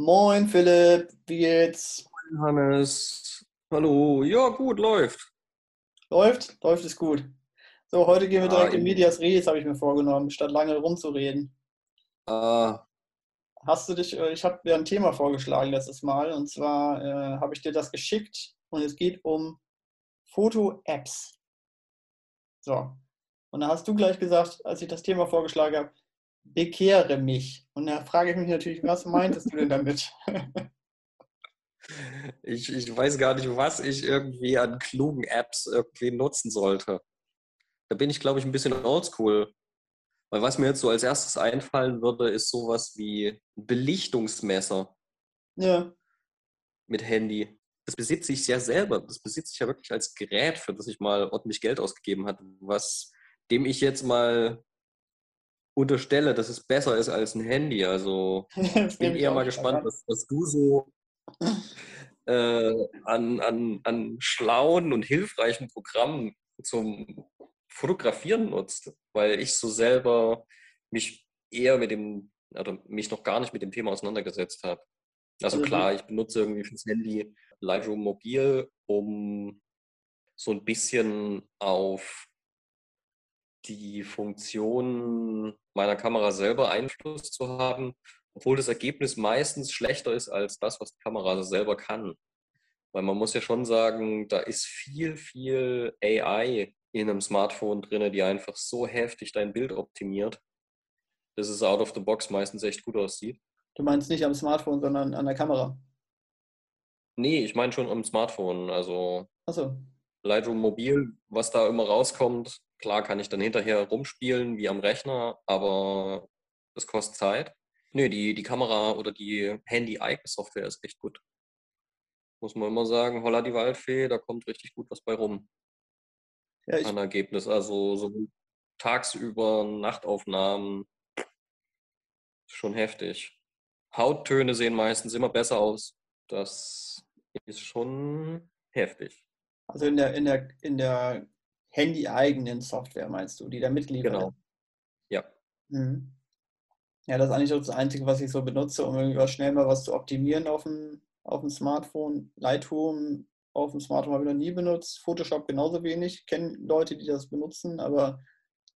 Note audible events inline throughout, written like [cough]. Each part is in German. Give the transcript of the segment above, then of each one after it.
Moin Philipp, wie geht's? Hannes, hallo. Ja, gut, läuft. Läuft? Läuft es gut. So, heute gehen wir direkt in. Medias Res, habe ich mir vorgenommen, statt lange rumzureden. Äh, Hast du dich, äh, ich habe dir ein Thema vorgeschlagen letztes Mal und zwar äh, habe ich dir das geschickt und es geht um Foto-Apps. So. Und da hast du gleich gesagt, als ich das Thema vorgeschlagen habe, bekehre mich. Und da frage ich mich natürlich, was meintest du denn damit? [laughs] ich, ich weiß gar nicht, was ich irgendwie an klugen Apps irgendwie nutzen sollte. Da bin ich, glaube ich, ein bisschen oldschool. Weil was mir jetzt so als erstes einfallen würde, ist sowas wie ein Belichtungsmesser Ja, mit Handy. Das besitze ich ja selber. Das besitze ich ja wirklich als Gerät, für das ich mal ordentlich Geld ausgegeben hatte, was dem ich jetzt mal unterstelle, dass es besser ist als ein Handy. Also [laughs] das bin ich eher mal gespannt, an. was, was du so [laughs] äh, an, an, an schlauen und hilfreichen Programmen zum Fotografieren nutzt, weil ich so selber mich eher mit dem, oder mich noch gar nicht mit dem Thema auseinandergesetzt habe. Also Also klar, ich benutze irgendwie fürs Handy Lightroom Mobil, um so ein bisschen auf die Funktion meiner Kamera selber Einfluss zu haben, obwohl das Ergebnis meistens schlechter ist als das, was die Kamera selber kann. Weil man muss ja schon sagen, da ist viel, viel AI in einem Smartphone drin, die einfach so heftig dein Bild optimiert, dass es out of the box meistens echt gut aussieht. du meinst nicht am Smartphone, sondern an der Kamera. Nee, ich meine schon am Smartphone. Also Achso, Lightroom Mobil, was da immer rauskommt, klar kann ich dann hinterher rumspielen wie am Rechner, aber das kostet Zeit. Nö, die, die Kamera oder die Handy-Icon-Software ist echt gut. Muss man immer sagen, holla die Waldfee, da kommt richtig gut was bei rum ja, ich, an Ergebnis. Also so tagsüber Nachtaufnahmen, schon heftig. Hauttöne sehen meistens immer besser aus. Das ist schon heftig. also in der, in der, in der Handy-eigenen Software meinst du, die da mitliefert. Genau. Ja. Mhm. Ja, das ist eigentlich das Einzige, was ich so benutze, um irgendwie schnell mal was zu optimieren auf dem, auf dem Smartphone. Lightroom auf dem Smartphone habe ich noch nie benutzt. Photoshop genauso wenig. Ich kenne Leute, die das benutzen, aber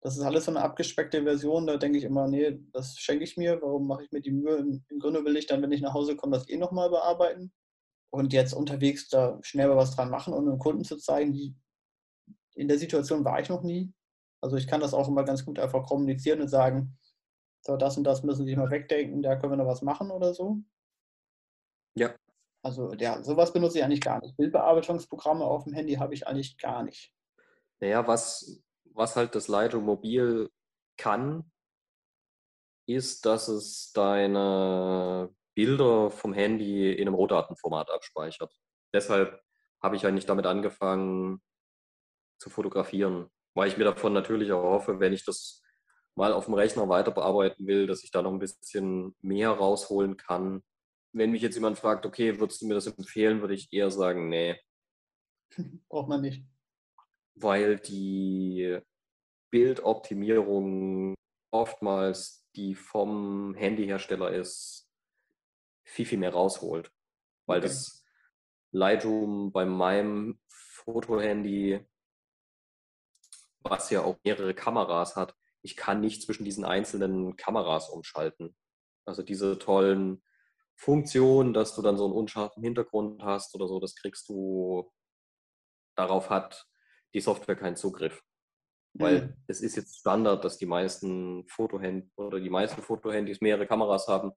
das ist alles so eine abgespeckte Version. Da denke ich immer, nee, das schenke ich mir. Warum mache ich mir die Mühe? Im, Grunde will ich dann, wenn ich nach Hause komme, das eh nochmal bearbeiten. Und jetzt unterwegs da schnell mal was dran machen und einem Kunden zu zeigen, die, in der Situation war ich noch nie. Also ich kann das auch immer ganz gut einfach kommunizieren und sagen, so das und das müssen Sie mal wegdenken, da können wir noch was machen oder so. Ja. Also ja, sowas benutze ich eigentlich gar nicht. Bildbearbeitungsprogramme auf dem Handy habe ich eigentlich gar nicht. Naja, was, was halt das Lightroom Mobil kann, ist, dass es deine Bilder vom Handy in einem Rohdatenformat abspeichert. Deshalb habe ich eigentlich damit angefangen zu fotografieren, weil ich mir davon natürlich auch hoffe, wenn ich das mal auf dem Rechner weiter bearbeiten will, dass ich da noch ein bisschen mehr rausholen kann. Wenn mich jetzt jemand fragt, okay, würdest du mir das empfehlen, würde ich eher sagen, nee, [laughs] Braucht man nicht. weil die Bildoptimierung oftmals die vom Handyhersteller ist, viel, viel mehr rausholt. Weil Okay. das Lightroom bei meinem Fotohandy, was ja auch mehrere Kameras hat, ich kann nicht zwischen diesen einzelnen Kameras umschalten. Also diese tollen Funktionen, dass du dann so einen unscharfen Hintergrund hast oder so, das kriegst du, darauf hat die Software keinen Zugriff. Weil Mhm. es ist jetzt Standard, dass die meisten Fotohandys oder die meisten Fotohandys mehrere Kameras haben.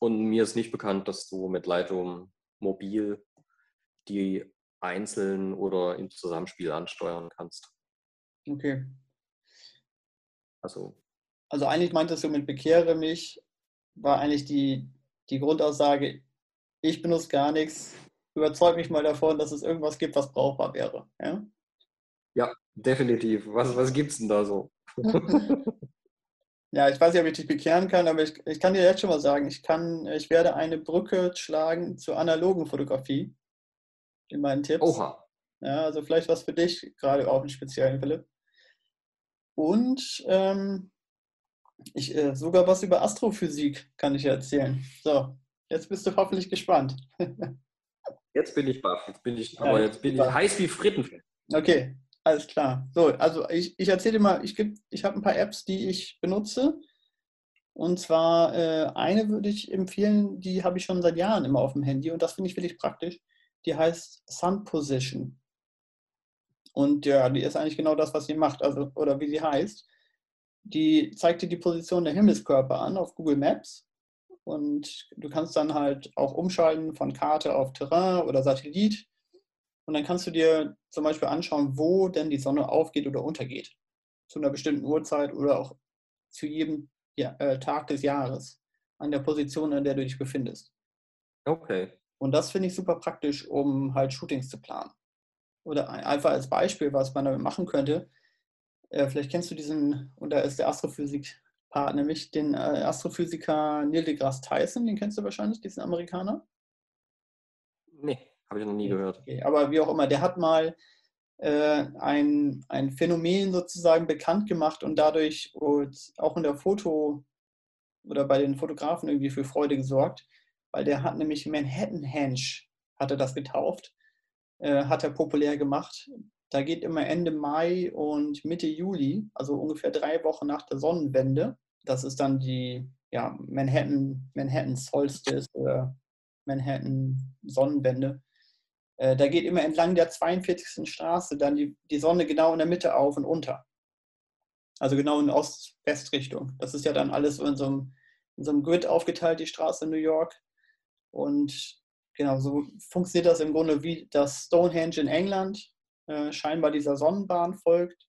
Und mir ist nicht bekannt, dass du mit Lightroom mobil die einzeln oder im Zusammenspiel ansteuern kannst. Okay. Also, Also eigentlich meintest du mit bekehre mich, war eigentlich die, die Grundaussage, ich benutze gar nichts, überzeug mich mal davon, dass es irgendwas gibt, was brauchbar wäre. Ja? ja, definitiv. Was, was gibt's denn da so? [laughs] Ja, ich weiß nicht, ob ich dich bekehren kann, aber ich, ich kann dir jetzt schon mal sagen, ich kann, ich werde eine Brücke schlagen zur analogen Fotografie in meinen Tipps. Oha. Ja, also vielleicht was für dich, gerade auch im Speziellen, Philipp. Und ähm, ich, äh, sogar was über Astrophysik kann ich erzählen. So, Jetzt bist du hoffentlich gespannt. [laughs] Jetzt bin ich baff. Jetzt bin ich, aber jetzt bin ich heiß wie Fritten. Okay, alles klar. So, also ich, ich erzähle dir mal, ich, ich habe ein paar Apps, die ich benutze. Und zwar äh, eine würde ich empfehlen, die habe ich schon seit Jahren immer auf dem Handy und das finde ich wirklich praktisch. Die heißt Sun Position. Und ja, die ist eigentlich genau das, was sie macht, also oder wie sie heißt. Die zeigt dir die Position der Himmelskörper an auf Google Maps. Und du kannst dann halt auch umschalten von Karte auf Terrain oder Satellit. Und dann kannst du dir zum Beispiel anschauen, wo denn die Sonne aufgeht oder untergeht. Zu einer bestimmten Uhrzeit oder auch zu jedem ja, äh, Tag des Jahres. An der Position, an der du dich befindest. Okay. Und das finde ich super praktisch, um halt Shootings zu planen. Oder einfach als Beispiel, was man damit machen könnte. Äh, vielleicht kennst du diesen, und da ist der Astrophysik-Part, nämlich den äh, Astrophysiker Neil deGrasse Tyson, den kennst du wahrscheinlich, diesen Amerikaner? Nee, habe ich noch nie gehört. Okay, aber wie auch immer, der hat mal äh, ein, ein Phänomen sozusagen bekannt gemacht und dadurch auch in der Foto oder bei den Fotografen irgendwie für Freude gesorgt weil der hat nämlich Manhattan Henge, hat er das getauft, äh, hat er populär gemacht. Da geht immer Ende Mai und Mitte Juli, also ungefähr drei Wochen nach der Sonnenwende. Das ist dann die ja, Manhattan, Manhattan Solstice oder Manhattan Sonnenwende. Äh, da geht immer entlang der 42. Straße dann die, die Sonne genau in der Mitte auf und unter. Also genau in Ost-West-Richtung. Das ist ja dann alles in so einem, in so einem Grid aufgeteilt, die Straße in New York. Und genau, so funktioniert das im Grunde wie das Stonehenge in England äh, scheinbar dieser Sonnenbahn folgt,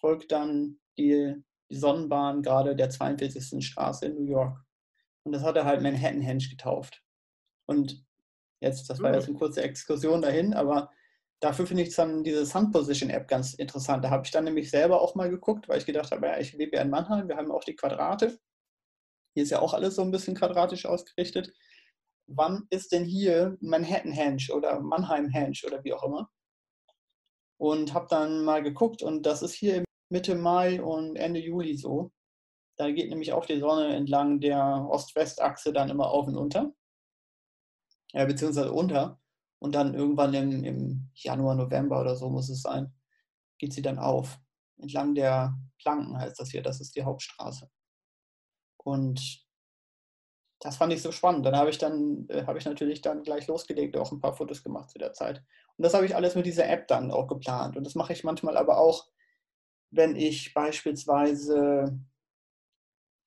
folgt dann die, die Sonnenbahn gerade der 42. Straße in New York. Und das hat er halt Manhattan Henge getauft. Und jetzt, das war jetzt eine kurze Exkursion dahin, aber dafür finde ich dann diese Sun Position App ganz interessant. Da habe ich dann nämlich selber auch mal geguckt, weil ich gedacht habe, ja, ich lebe ja in Mannheim, wir haben auch die Quadrate. Hier ist ja auch alles so ein bisschen quadratisch ausgerichtet wann ist denn hier Manhattan Henge oder Mannheim Henge oder wie auch immer. Und habe dann mal geguckt und das ist hier Mitte Mai und Ende Juli so. Da geht nämlich auch die Sonne entlang der Ost-West-Achse dann immer auf und unter. Ja, beziehungsweise unter. Und dann irgendwann im, im Januar, November oder so muss es sein, geht sie dann auf. Entlang der Planken heißt das hier, das ist die Hauptstraße. Und das fand ich so spannend. Dann habe ich dann, äh, habe ich natürlich dann gleich losgelegt, auch ein paar Fotos gemacht zu der Zeit. Und das habe ich alles mit dieser App dann auch geplant. Und das mache ich manchmal aber auch, wenn ich beispielsweise,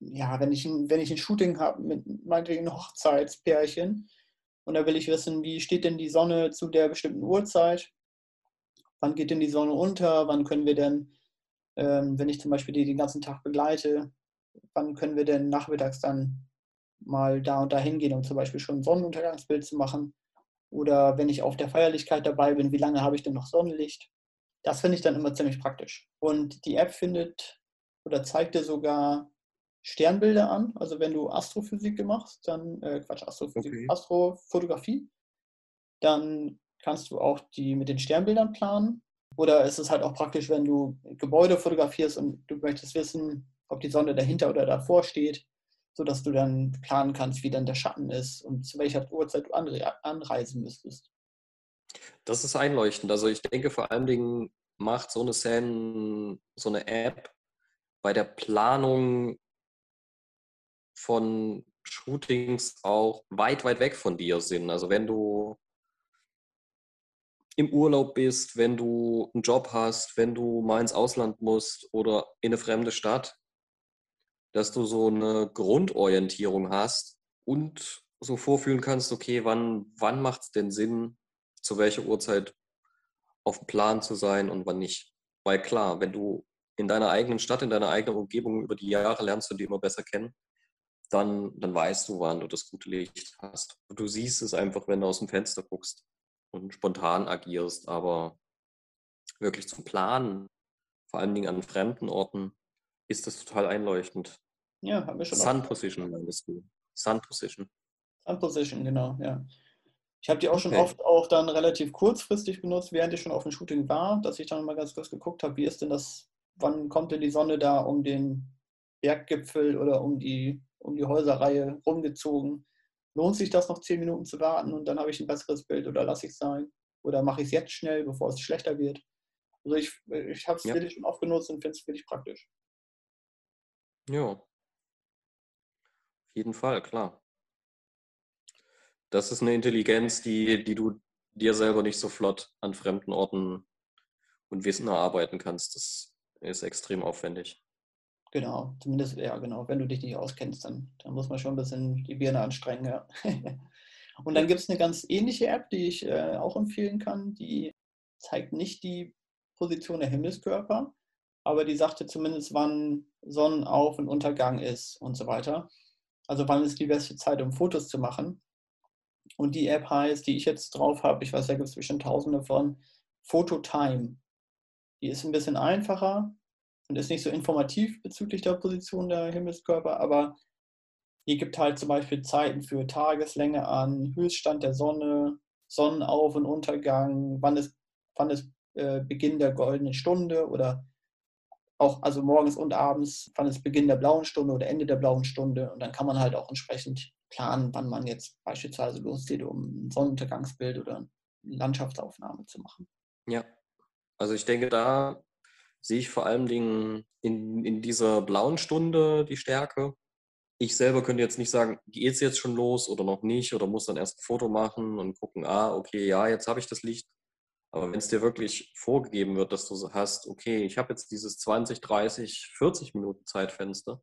ja, wenn ich, ein, wenn ich ein Shooting habe mit meinetwegen Hochzeitspärchen und da will ich wissen, wie steht denn die Sonne zu der bestimmten Uhrzeit? Wann geht denn die Sonne unter? Wann können wir denn, ähm, wenn ich zum Beispiel die den ganzen Tag begleite, wann können wir denn nachmittags dann mal da und da hingehen, um zum Beispiel schon ein Sonnenuntergangsbild zu machen. Oder wenn ich auf der Feierlichkeit dabei bin, wie lange habe ich denn noch Sonnenlicht? Das finde ich dann immer ziemlich praktisch. Und die App findet oder zeigt dir sogar Sternbilder an. Also wenn du Astrophysik machst, dann, äh, Quatsch, Astrophysik, okay. Astrofotografie, dann kannst du auch die mit den Sternbildern planen. Oder ist es halt auch praktisch, wenn du Gebäude fotografierst und du möchtest wissen, ob die Sonne dahinter oder davor steht, sodass du dann planen kannst, wie dann der Schatten ist und zu welcher Uhrzeit du anreisen müsstest. Das ist einleuchtend. Also ich denke vor allen Dingen macht so eine Sen, so eine App bei der Planung von Shootings auch weit, weit weg von dir Sinn. Also wenn du im Urlaub bist, wenn du einen Job hast, wenn du mal ins Ausland musst oder in eine fremde Stadt, dass du so eine Grundorientierung hast und so vorfühlen kannst, okay, wann, wann macht es denn Sinn, zu welcher Uhrzeit auf dem Plan zu sein und wann nicht. Weil klar, wenn du in deiner eigenen Stadt, in deiner eigenen Umgebung über die Jahre lernst du die immer besser kennen, dann, dann weißt du, wann du das gute Licht hast. Du siehst es einfach, wenn du aus dem Fenster guckst und spontan agierst, aber wirklich zum Planen, vor allen Dingen an fremden Orten, ist das total einleuchtend. Ja, haben wir schon. Sun Position meinst du? Sun Position. Sun Position, genau, ja. Ich habe die auch schon okay. oft auch dann relativ kurzfristig benutzt, während ich schon auf dem Shooting war, dass ich dann mal ganz kurz geguckt habe, wie ist denn das, wann kommt denn die Sonne da um den Berggipfel oder um die, um die Häuserreihe rumgezogen? lohnt sich das noch zehn Minuten zu warten und dann habe ich ein besseres Bild oder lasse ich es sein? Oder mache ich es jetzt schnell, bevor es schlechter wird? Also ich, ich habe es ja. wirklich schon oft genutzt und finde es wirklich praktisch. Ja. Auf jeden Fall, klar. Das ist eine Intelligenz, die, die du dir selber nicht so flott an fremden Orten und Wissen erarbeiten kannst. Das ist extrem aufwendig. Genau, zumindest, ja, genau. Wenn du dich nicht auskennst, dann, dann muss man schon ein bisschen die Birne anstrengen. Ja. [laughs] und dann gibt es eine ganz ähnliche App, die ich äh, auch empfehlen kann. Die zeigt nicht die Position der Himmelskörper, aber die sagte zumindest, wann Sonnenauf- und Untergang ist und so weiter. Also wann ist die beste Zeit, um Fotos zu machen. Und die App heißt, die ich jetzt drauf habe, ich weiß, da gibt es bestimmt tausende von, Phototime. Die ist ein bisschen einfacher und ist nicht so informativ bezüglich der Position der Himmelskörper, aber die gibt halt zum Beispiel Zeiten für Tageslänge an, Höchststand der Sonne, Sonnenauf- und Untergang, wann ist, wann ist äh, Beginn der goldenen Stunde oder auch also morgens und abends, wann ist Beginn der blauen Stunde oder Ende der blauen Stunde. Und dann kann man halt auch entsprechend planen, wann man jetzt beispielsweise losgeht, um ein Sonnenuntergangsbild oder eine Landschaftsaufnahme zu machen. Ja, also ich denke, da sehe ich vor allen Dingen in, in dieser blauen Stunde die Stärke. Ich selber könnte jetzt nicht sagen, geht es jetzt schon los oder noch nicht oder muss dann erst ein Foto machen und gucken, ah, okay, ja, jetzt habe ich das Licht. Aber wenn es dir wirklich vorgegeben wird, dass du hast, okay, ich habe jetzt dieses 20, 30, 40 Minuten Zeitfenster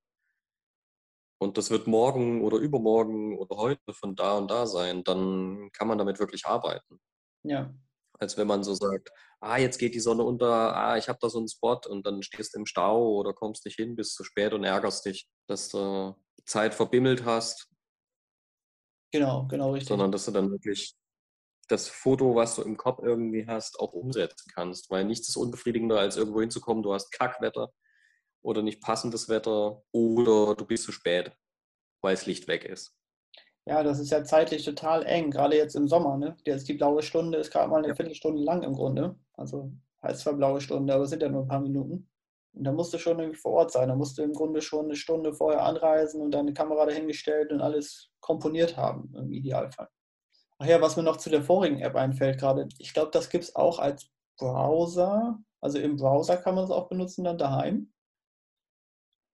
und das wird morgen oder übermorgen oder heute von da und da sein, dann kann man damit wirklich arbeiten. Ja. Als wenn man so sagt, ah, jetzt geht die Sonne unter, ah, ich habe da so einen Spot und dann stehst du im Stau oder kommst nicht hin, bist zu spät und ärgerst dich, dass du Zeit verbimmelt hast. Genau, genau richtig. Sondern dass du dann wirklich das Foto, was du im Kopf irgendwie hast, auch umsetzen kannst. Weil nichts ist unbefriedigender, als irgendwo hinzukommen, du hast Kackwetter oder nicht passendes Wetter oder du bist zu spät, weil das Licht weg ist. Ja, das ist ja zeitlich total eng, gerade jetzt im Sommer. Ne? Jetzt die blaue Stunde ist gerade mal eine ja. Viertelstunde lang im Grunde. Also heißt zwar blaue Stunde, aber es sind ja nur ein paar Minuten. Und da musst du schon irgendwie vor Ort sein. Da musst du im Grunde schon eine Stunde vorher anreisen und deine Kamera dahingestellt und alles komponiert haben, im Idealfall. Ach ja, was mir noch zu der vorigen App einfällt gerade, ich glaube, das gibt es auch als Browser. Also im Browser kann man es auch benutzen, dann daheim.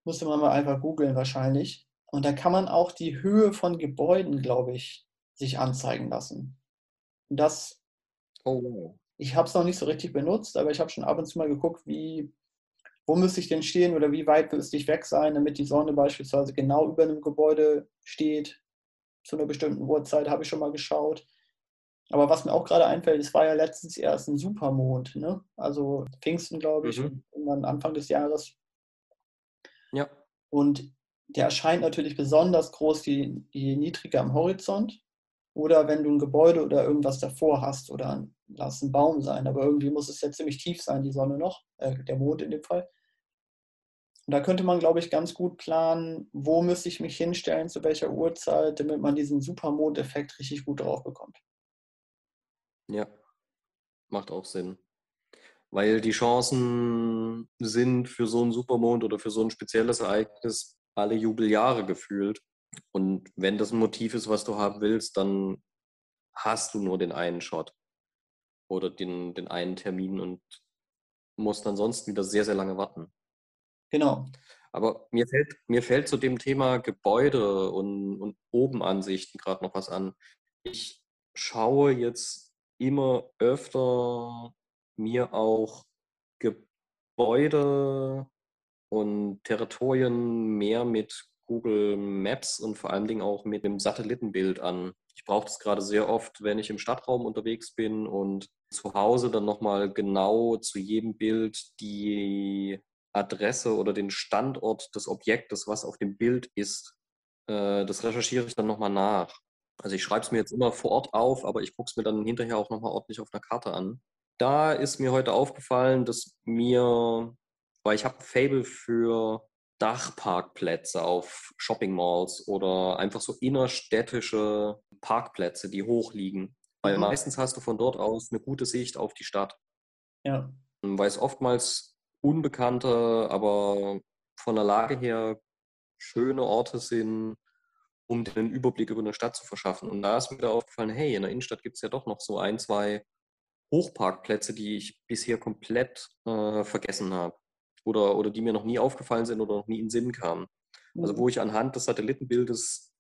Musste man mal einfach googeln wahrscheinlich. Und da kann man auch die Höhe von Gebäuden, glaube ich, sich anzeigen lassen. Und das, oh. ich habe es noch nicht so richtig benutzt, aber ich habe schon ab und zu mal geguckt, wie, wo müsste ich denn stehen oder wie weit müsste ich weg sein, damit die Sonne beispielsweise genau über einem Gebäude steht zu einer bestimmten Uhrzeit, habe ich schon mal geschaut. Aber was mir auch gerade einfällt, es war ja letztens erst ein Supermond, ne? Also Pfingsten, glaube ich, mhm. und dann Anfang des Jahres. Ja. Und der erscheint natürlich besonders groß, je, je niedriger am Horizont. Oder wenn du ein Gebäude oder irgendwas davor hast oder lass ein Baum sein, aber irgendwie muss es ja ziemlich tief sein, die Sonne noch, äh, der Mond in dem Fall. Und da könnte man, glaube ich, ganz gut planen, wo müsste ich mich hinstellen, zu welcher Uhrzeit, damit man diesen Supermond-Effekt richtig gut drauf bekommt. Ja, macht auch Sinn. Weil die Chancen sind für so einen Supermond oder für so ein spezielles Ereignis alle Jubeljahre gefühlt. Und wenn das ein Motiv ist, was du haben willst, dann hast du nur den einen Shot oder den, den einen Termin und musst ansonsten wieder sehr, sehr lange warten. Genau. Aber mir fällt, mir fällt zu dem Thema Gebäude und, und Obenansichten gerade noch was an. Ich schaue jetzt immer öfter mir auch Gebäude und Territorien mehr mit Google Maps und vor allen Dingen auch mit dem Satellitenbild an. Ich brauche das gerade sehr oft, wenn ich im Stadtraum unterwegs bin und zu Hause dann nochmal genau zu jedem Bild die Adresse oder den Standort des Objektes, was auf dem Bild ist, äh, das recherchiere ich dann nochmal nach. Also ich schreibe es mir jetzt immer vor Ort auf, aber ich gucke es mir dann hinterher auch nochmal ordentlich auf einer Karte an. Da ist mir heute aufgefallen, dass mir, weil ich habe ein Fable für Dachparkplätze auf Shopping Malls oder einfach so innerstädtische Parkplätze, die hoch liegen. Weil mhm. meistens hast du von dort aus eine gute Sicht auf die Stadt. Ja. Weil es oftmals unbekannte, aber von der Lage her schöne Orte sind, um den Überblick über eine Stadt zu verschaffen. Und da ist mir wieder aufgefallen, hey, in der Innenstadt gibt es ja doch noch so ein, zwei Hochparkplätze, die ich bisher komplett äh, vergessen habe. Oder, oder die mir noch nie aufgefallen sind oder noch nie in den Sinn kamen. Also wo ich anhand des Satellitenbildes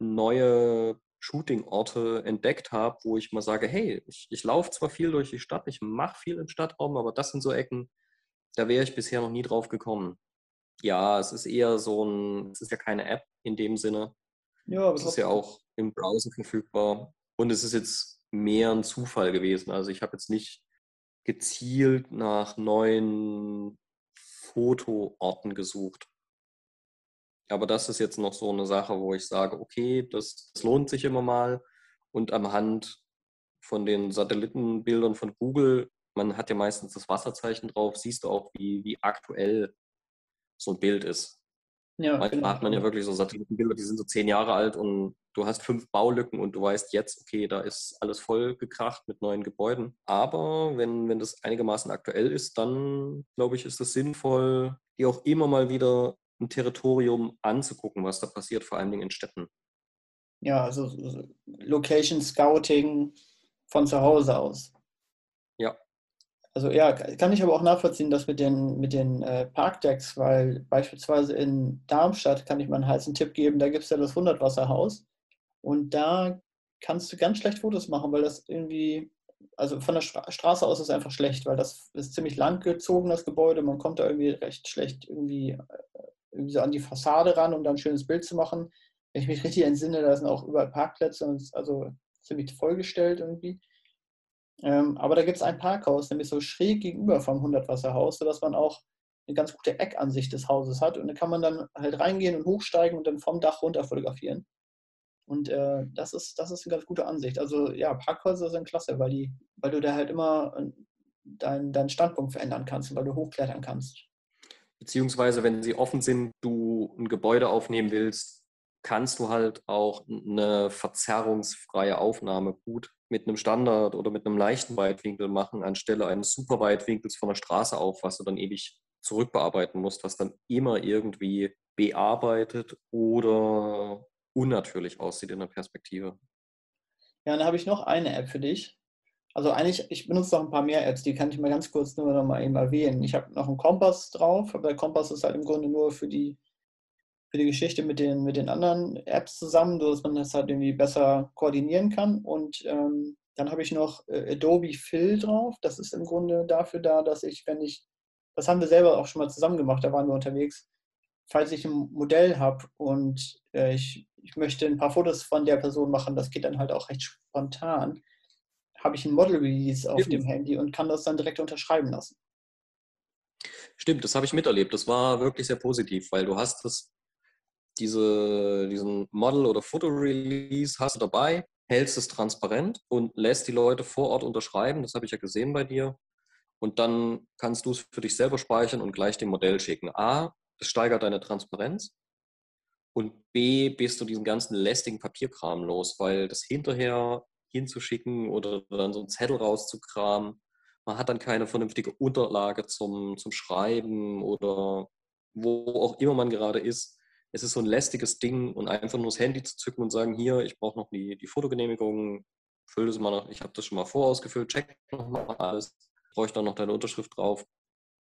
neue Shooting-Orte entdeckt habe, wo ich mal sage, hey, ich, ich laufe zwar viel durch die Stadt, ich mache viel im Stadtraum, aber das sind so Ecken, da wäre ich bisher noch nie drauf gekommen. Ja, es ist eher so ein, es ist ja keine App in dem Sinne. Ja, aber es ist ja auch im Browser verfügbar. Und es ist jetzt mehr ein Zufall gewesen. Also ich habe jetzt nicht gezielt nach neuen Fotoorten gesucht. Aber das ist jetzt noch so eine Sache, wo ich sage, okay, das, das lohnt sich immer mal. Und am Hand von den Satellitenbildern von Google, man hat ja meistens das Wasserzeichen drauf, siehst du auch, wie, wie aktuell so ein Bild ist. Ja, Manchmal genau. hat man ja wirklich so Satellitenbilder, die sind so zehn Jahre alt und du hast fünf Baulücken und du weißt jetzt, okay, da ist alles voll gekracht mit neuen Gebäuden. Aber wenn, wenn das einigermaßen aktuell ist, dann glaube ich, ist es sinnvoll, die auch immer mal wieder ein Territorium anzugucken, was da passiert, vor allen Dingen in Städten. Ja, also Location Scouting von zu Hause aus. Ja. Also ja, kann ich aber auch nachvollziehen, das mit den, mit den äh, Parkdecks, weil beispielsweise in Darmstadt kann ich mal einen heißen Tipp geben, da gibt es ja das Hundertwasserhaus und da kannst du ganz schlecht Fotos machen, weil das irgendwie, also von der Stra Straße aus ist es einfach schlecht, weil das ist ziemlich lang gezogen, das Gebäude, man kommt da irgendwie recht schlecht irgendwie äh, irgendwie so an die Fassade ran, um dann ein schönes Bild zu machen. Wenn ich mich richtig entsinne, da sind auch überall Parkplätze und also ziemlich vollgestellt irgendwie. Ähm, aber da gibt es ein Parkhaus, nämlich so schräg gegenüber vom Hundertwasserhaus, sodass man auch eine ganz gute Eckansicht des Hauses hat. Und da kann man dann halt reingehen und hochsteigen und dann vom Dach runter fotografieren. Und äh, das, ist, das ist eine ganz gute Ansicht. Also ja, Parkhäuser sind klasse, weil, die, weil du da halt immer äh, deinen dein Standpunkt verändern kannst, weil du hochklettern kannst. Beziehungsweise, wenn sie offen sind, du ein Gebäude aufnehmen willst, kannst du halt auch eine verzerrungsfreie Aufnahme gut mit einem Standard oder mit einem leichten Weitwinkel machen, anstelle eines Superweitwinkels von der Straße auf, was du dann ewig zurückbearbeiten musst, was dann immer irgendwie bearbeitet oder unnatürlich aussieht in der Perspektive. Ja, dann habe ich noch eine App für dich. Also eigentlich, ich benutze noch ein paar mehr Apps, die kann ich mal ganz kurz nur noch mal eben erwähnen. Ich habe noch einen Kompass drauf, aber der Kompass ist halt im Grunde nur für die, für die Geschichte mit den, mit den anderen Apps zusammen, sodass man das halt irgendwie besser koordinieren kann. Und ähm, dann habe ich noch äh, Adobe Fill drauf. Das ist im Grunde dafür da, dass ich, wenn ich, das haben wir selber auch schon mal zusammen gemacht, da waren wir unterwegs, falls ich ein Modell habe und äh, ich, ich möchte ein paar Fotos von der Person machen, das geht dann halt auch recht spontan habe ich ein Model Release auf dem Handy und kann das dann direkt unterschreiben lassen. Stimmt, das habe ich miterlebt. Das war wirklich sehr positiv, weil du hast das, diese, diesen Model- oder Foto-Release hast du dabei, hältst es transparent und lässt die Leute vor Ort unterschreiben. Das habe ich ja gesehen bei dir. Und dann kannst du es für dich selber speichern und gleich dem Modell schicken. A, es steigert deine Transparenz. Und B, bist du diesen ganzen lästigen Papierkram los, weil das hinterher hinzuschicken oder dann so einen Zettel rauszukramen. Man hat dann keine vernünftige Unterlage zum, zum Schreiben oder wo auch immer man gerade ist. Es ist so ein lästiges Ding und einfach nur das Handy zu zücken und sagen, hier, ich brauche noch die, die Fotogenehmigung, füll das mal noch, ich habe das schon mal vorausgefüllt, check nochmal alles, bräuchte dann noch deine Unterschrift drauf.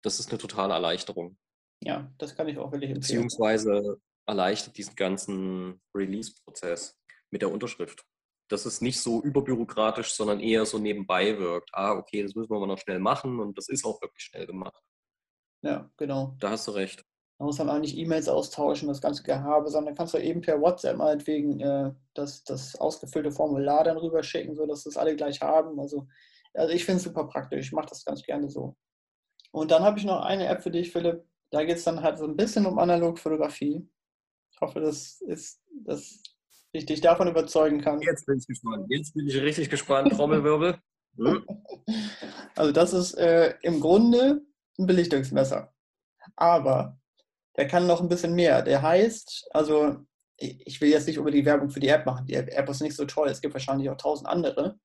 Das ist eine totale Erleichterung. Ja, das kann ich auch wirklich empfehlen. Beziehungsweise erleichtert diesen ganzen Release-Prozess mit der Unterschrift dass es nicht so überbürokratisch, sondern eher so nebenbei wirkt. Ah, okay, das müssen wir mal noch schnell machen und das ist auch wirklich schnell gemacht. Ja, genau. Da hast du recht. Man muss dann auch nicht E-Mails austauschen, das ganze Gehabe, sondern kannst du eben per WhatsApp meinetwegen äh, das, das ausgefüllte Formular dann rüberschicken, sodass das alle gleich haben. Also, also ich finde es super praktisch. Ich mache das ganz gerne so. Und dann habe ich noch eine App für dich, Philipp. Da geht es dann halt so ein bisschen um Analogfotografie. Ich hoffe, das ist, das ich dich davon überzeugen kann. Jetzt bin ich gespannt. Jetzt bin ich richtig gespannt. Trommelwirbel. [laughs] Hm? Also das ist äh, im Grunde ein Belichtungsmesser. Aber der kann noch ein bisschen mehr. Der heißt, also ich will jetzt nicht über die Werbung für die App machen. Die App ist nicht so toll. Es gibt wahrscheinlich auch tausend andere.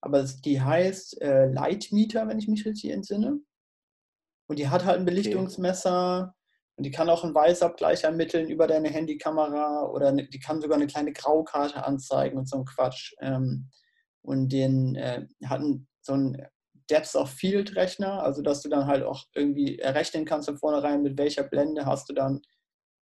Aber die heißt äh, Lightmeter, wenn ich mich richtig entsinne. Und die hat halt ein Belichtungsmesser, Und die kann auch einen Weißabgleich ermitteln über deine Handykamera oder ne, die kann sogar eine kleine Graukarte anzeigen und so ein Quatsch. Ähm, und den äh, hatten so einen Depth of Field Rechner, also dass du dann halt auch irgendwie errechnen kannst von vornherein, mit welcher Blende hast du dann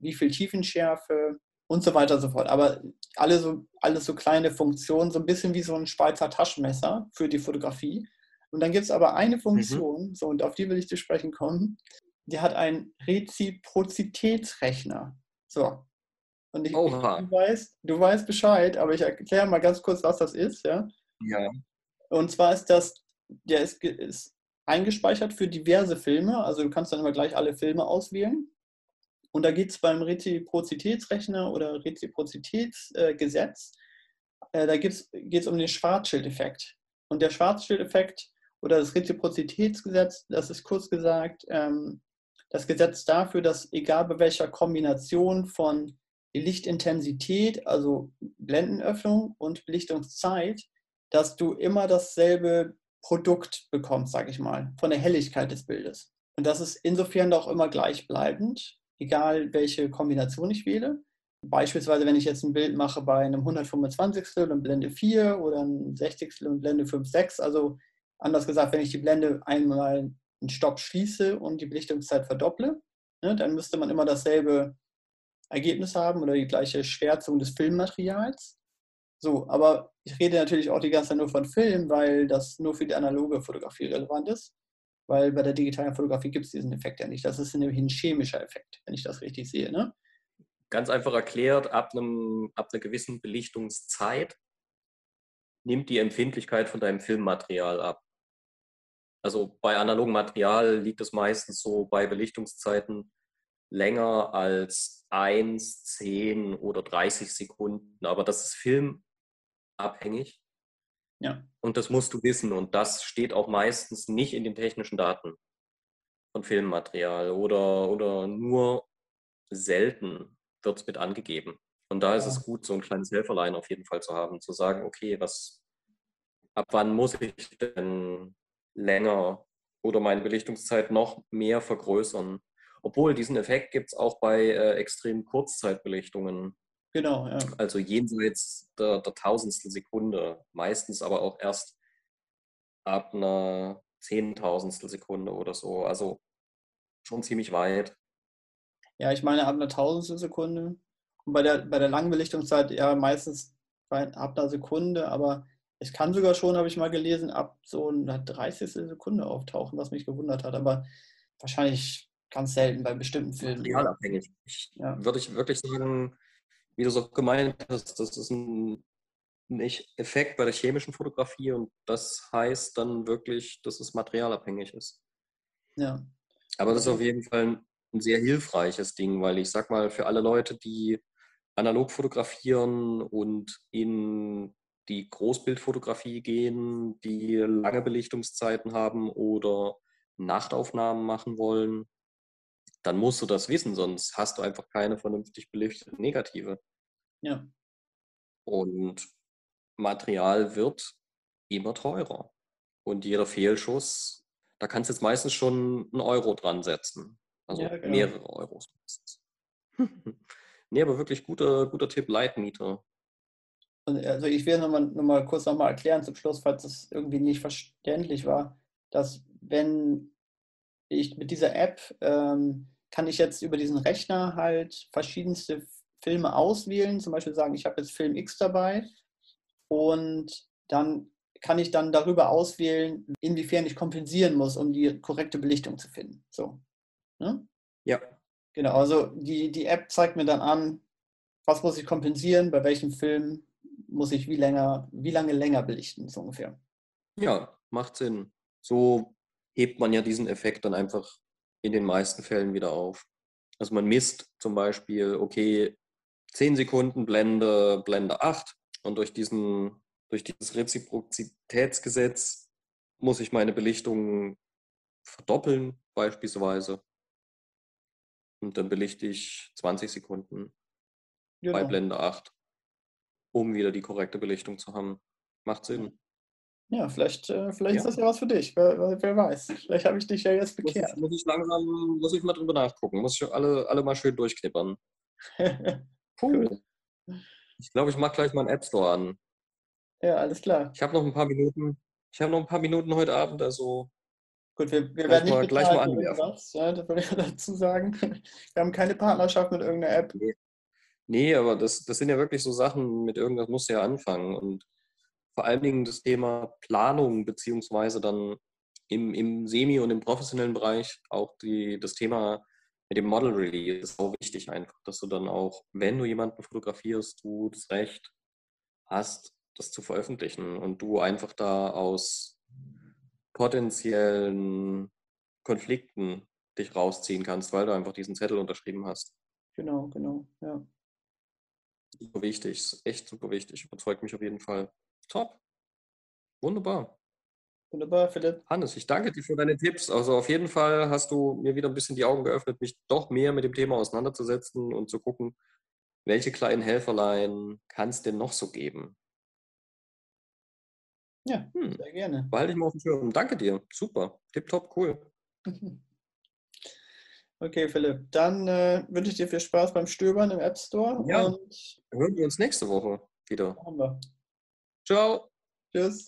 wie viel Tiefenschärfe und so weiter und so fort. Aber alle so, alles so kleine Funktionen, so ein bisschen wie so ein Schweizer Taschenmesser für die Fotografie. Und dann gibt es aber eine Funktion, mhm. so und auf die will ich zu sprechen kommen, die hat einen Reziprozitätsrechner. So. Und ich, ich, du, weißt, du weißt Bescheid, aber ich erkläre mal ganz kurz, was das ist. Ja. ja. Und zwar ist das, der ist, ist eingespeichert für diverse Filme. Also du kannst dann immer gleich alle Filme auswählen. Und da geht es beim Reziprozitätsrechner oder Reziprozitätsgesetz, äh, da geht es um den Schwarzschildeffekt. Und der Schwarzschildeffekt oder das Reziprozitätsgesetz, das ist kurz gesagt ähm, das Gesetz dafür, dass egal bei welcher Kombination von Lichtintensität, also Blendenöffnung und Belichtungszeit, dass du immer dasselbe Produkt bekommst, sage ich mal, von der Helligkeit des Bildes. Und das ist insofern auch immer gleichbleibend, egal welche Kombination ich wähle. Beispielsweise, wenn ich jetzt ein Bild mache bei einem 125. und Blende 4 oder ein 60. und Blende 5,6, also anders gesagt, wenn ich die Blende einmal einen Stopp schließe und die Belichtungszeit verdopple, ne, dann müsste man immer dasselbe Ergebnis haben oder die gleiche Schwärzung des Filmmaterials. So, aber ich rede natürlich auch die ganze Zeit nur von Film, weil das nur für die analoge Fotografie relevant ist. Weil bei der digitalen Fotografie gibt es diesen Effekt ja nicht. Das ist nämlich ein chemischer Effekt, wenn ich das richtig sehe. Ne? Ganz einfach erklärt, ab, einem, ab einer gewissen Belichtungszeit nimmt die Empfindlichkeit von deinem Filmmaterial ab. Also bei analogem Material liegt es meistens so bei Belichtungszeiten länger als 1, 10 oder 30 Sekunden. Aber das ist filmabhängig. Ja. Und das musst du wissen. Und das steht auch meistens nicht in den technischen Daten von Filmmaterial oder, oder nur selten wird es mit angegeben. Und da ist ja. es gut, so ein kleines Helferlein auf jeden Fall zu haben, zu sagen, okay, was, ab wann muss ich denn länger oder meine Belichtungszeit noch mehr vergrößern? Obwohl diesen Effekt gibt es auch bei äh, extremen Kurzzeitbelichtungen. Genau, ja. Also jenseits der, der Tausendstel Sekunde, meistens aber auch erst ab einer Zehntausendstel Sekunde oder so. Also schon ziemlich weit. Ja, ich meine ab einer Tausendstel Sekunde. Und bei der, bei der langen Belichtungszeit ja meistens ab einer Sekunde, aber es kann sogar schon, habe ich mal gelesen, ab so einer 30. Sekunde auftauchen, was mich gewundert hat. Aber wahrscheinlich ganz selten bei bestimmten Filmen. Materialabhängig. Ja. Würde ich wirklich sagen, wie du es auch gemeint hast, das ist ein, ein Effekt bei der chemischen Fotografie und das heißt dann wirklich, dass es materialabhängig ist. Ja. Aber das ist auf jeden Fall ein sehr hilfreiches Ding, weil ich sag mal, für alle Leute, die analog fotografieren und in die Großbildfotografie gehen, die lange Belichtungszeiten haben oder Nachtaufnahmen machen wollen, dann musst du das wissen, sonst hast du einfach keine vernünftig belichtete Negative. Ja. Und Material wird immer teurer. Und jeder Fehlschuss, da kannst du jetzt meistens schon einen Euro dran setzen. Also ja, genau. mehrere Euros [laughs] nee, aber wirklich guter, guter Tipp, Leitmieter. also ich will nochmal noch mal kurz nochmal erklären zum Schluss, falls es irgendwie nicht verständlich war, dass wenn ich mit dieser App ähm, kann ich jetzt über diesen Rechner halt verschiedenste Filme auswählen, zum Beispiel sagen, ich habe jetzt Film X dabei und dann kann ich dann darüber auswählen, inwiefern ich kompensieren muss, um die korrekte Belichtung zu finden. So. Ne? Ja. Genau, also die, die App zeigt mir dann an, was muss ich kompensieren, bei welchem Film muss ich wie, länger, wie lange länger belichten, so ungefähr. Ja, macht Sinn. So hebt man ja diesen Effekt dann einfach in den meisten Fällen wieder auf. Also man misst zum Beispiel, okay, 10 Sekunden Blende, Blende 8 und durch, diesen, durch dieses Reziprozitätsgesetz muss ich meine Belichtung verdoppeln beispielsweise. Und dann belichte ich 20 Sekunden genau. bei Blende 8, um wieder die korrekte Belichtung zu haben. Macht Sinn. Ja, vielleicht, äh, vielleicht ja. ist das ja was für dich. Wer, wer weiß. Vielleicht habe ich dich ja jetzt bekehrt. Muss ich, muss ich langsam, muss ich mal drüber nachgucken. Muss ich alle, alle mal schön durchknippern. [laughs] Puh. Ich glaube, ich mache gleich mal einen App Store an. Ja, alles klar. Ich habe noch ein paar Minuten. Ich habe noch ein paar Minuten heute Abend, also. Gut, wir, wir werden nicht mal, gleich mal anwerfen. Ja, das würde ich [laughs] dazu sagen. Wir haben keine Partnerschaft mit irgendeiner App. Nee, nee aber das, das sind ja wirklich so Sachen, mit irgendwas musst du ja anfangen. Und vor allen Dingen das Thema Planung, beziehungsweise dann im, im Semi- und im professionellen Bereich auch die, das Thema mit dem Model Release ist auch wichtig einfach, dass du dann auch, wenn du jemanden fotografierst, du das Recht hast, das zu veröffentlichen und du einfach da aus potenziellen Konflikten dich rausziehen kannst, weil du einfach diesen Zettel unterschrieben hast. Genau, genau, ja. Super wichtig, echt super wichtig, überzeugt mich auf jeden Fall. Top. Wunderbar. Wunderbar, Philipp. Hannes, ich danke dir für deine Tipps. Also auf jeden Fall hast du mir wieder ein bisschen die Augen geöffnet, mich doch mehr mit dem Thema auseinanderzusetzen und zu gucken, welche kleinen Helferlein kann es denn noch so geben? Ja, hm. sehr gerne. Behalte ich mal auf dem Schirm. Danke dir. Super. Tipptopp, cool. [laughs] Okay, Philipp. Dann äh, wünsche ich dir viel Spaß beim Stöbern im App Store. Ja, und hören wir uns nächste Woche wieder. Machen wir. Ciao. Tschüss.